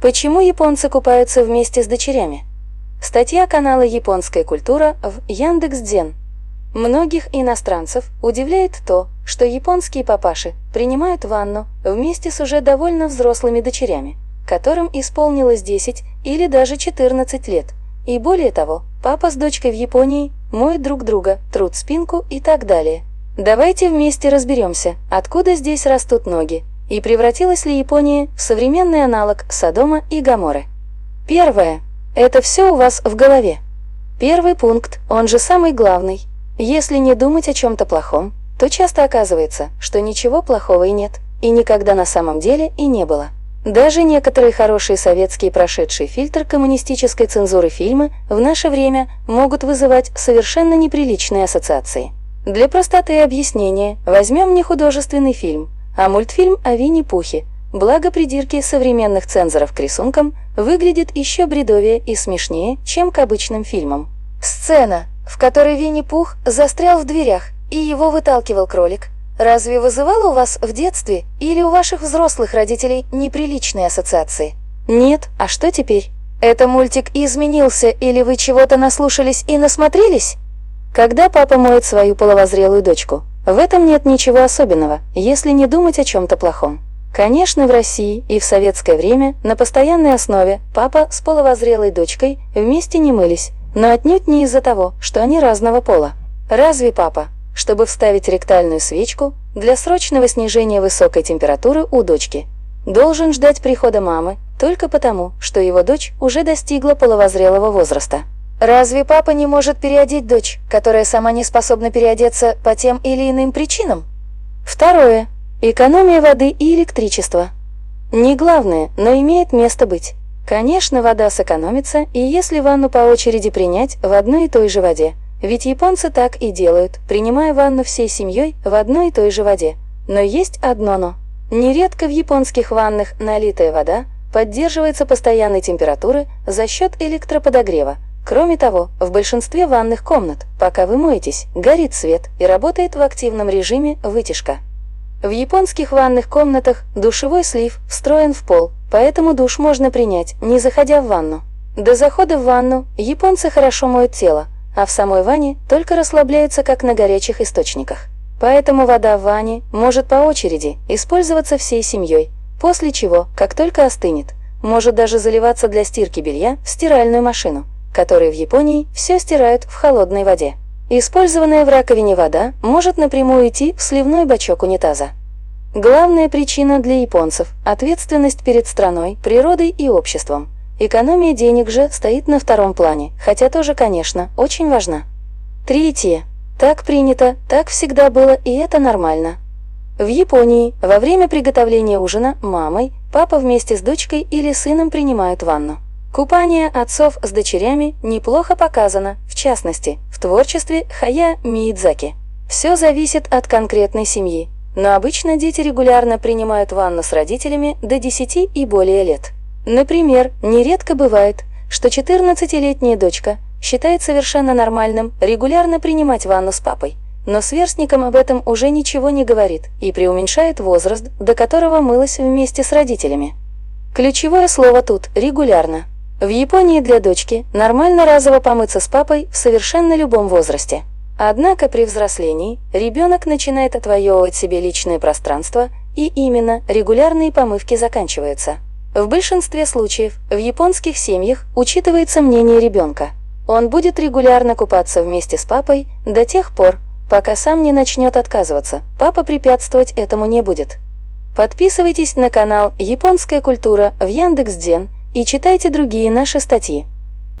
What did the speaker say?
Почему японцы купаются вместе с дочерями? Статья канала «Японская культура» в Яндекс.Дзен. Многих иностранцев удивляет то, что японские папаши принимают ванну вместе с уже довольно взрослыми дочерями, которым исполнилось 10 или даже 14 лет. И более того, папа с дочкой в Японии моют друг друга, трут спинку и так далее. Давайте вместе разберемся, откуда здесь растут ноги, и превратилась ли Япония в современный аналог Содома и Гоморры. Первое. Это все у вас в голове. Первый пункт, он же самый главный. Если не думать о чем-то плохом, то часто оказывается, что ничего плохого и нет, и никогда на самом деле и не было. Даже некоторые хорошие советские прошедшие фильтр коммунистической цензуры фильмы в наше время могут вызывать совершенно неприличные ассоциации. Для простоты объяснения возьмем не художественный фильм, а мультфильм о Винни-Пухе. Благо придирки современных цензоров к рисункам выглядит еще бредовее и смешнее, чем к обычным фильмам. Сцена, в которой Винни-Пух застрял в дверях и его выталкивал кролик, разве вызывала у вас в детстве или у ваших взрослых родителей неприличные ассоциации? Нет, а что теперь? Это мультик изменился или вы чего-то наслушались и насмотрелись? Когда папа моет свою половозрелую дочку, в этом нет ничего особенного, если не думать о чем-то плохом. Конечно, в России и в советское время на постоянной основе папа с половозрелой дочкой вместе не мылись, но отнюдь не из-за того, что они разного пола. Разве папа, чтобы вставить ректальную свечку для срочного снижения высокой температуры у дочки, должен ждать прихода мамы только потому, что его дочь уже достигла половозрелого возраста? Разве папа не может переодеть дочь, которая сама не способна переодеться по тем или иным причинам? Второе. Экономия воды и электричества. Не главное, но имеет место быть. Конечно, вода сэкономится, и если ванну по очереди принять в одной и той же воде. Ведь японцы так и делают, принимая ванну всей семьей в одной и той же воде. Но есть одно «но». Нередко в японских ваннах налитая вода поддерживается постоянной температуры за счет электроподогрева – Кроме того, в большинстве ванных комнат, пока вы моетесь, горит свет и работает в активном режиме вытяжка. В японских ванных комнатах душевой слив встроен в пол, поэтому душ можно принять, не заходя в ванну. До захода в ванну японцы хорошо моют тело, а в самой ванне только расслабляются, как на горячих источниках. Поэтому вода в ванне может по очереди использоваться всей семьей, после чего, как только остынет, может даже заливаться для стирки белья в стиральную машину которые в Японии все стирают в холодной воде. Использованная в раковине вода может напрямую идти в сливной бачок унитаза. Главная причина для японцев – ответственность перед страной, природой и обществом. Экономия денег же стоит на втором плане, хотя тоже, конечно, очень важна. Третье. Так принято, так всегда было, и это нормально. В Японии во время приготовления ужина мамой, папа вместе с дочкой или сыном принимают ванну. Купание отцов с дочерями неплохо показано, в частности, в творчестве Хая Миидзаки. Все зависит от конкретной семьи, но обычно дети регулярно принимают ванну с родителями до 10 и более лет. Например, нередко бывает, что 14-летняя дочка считает совершенно нормальным регулярно принимать ванну с папой, но сверстникам об этом уже ничего не говорит и преуменьшает возраст, до которого мылась вместе с родителями. Ключевое слово тут «регулярно». В Японии для дочки нормально разово помыться с папой в совершенно любом возрасте. Однако при взрослении ребенок начинает отвоевывать себе личное пространство, и именно регулярные помывки заканчиваются. В большинстве случаев в японских семьях учитывается мнение ребенка. Он будет регулярно купаться вместе с папой до тех пор, пока сам не начнет отказываться. Папа препятствовать этому не будет. Подписывайтесь на канал «Японская культура» в Яндекс.Дзен и читайте другие наши статьи.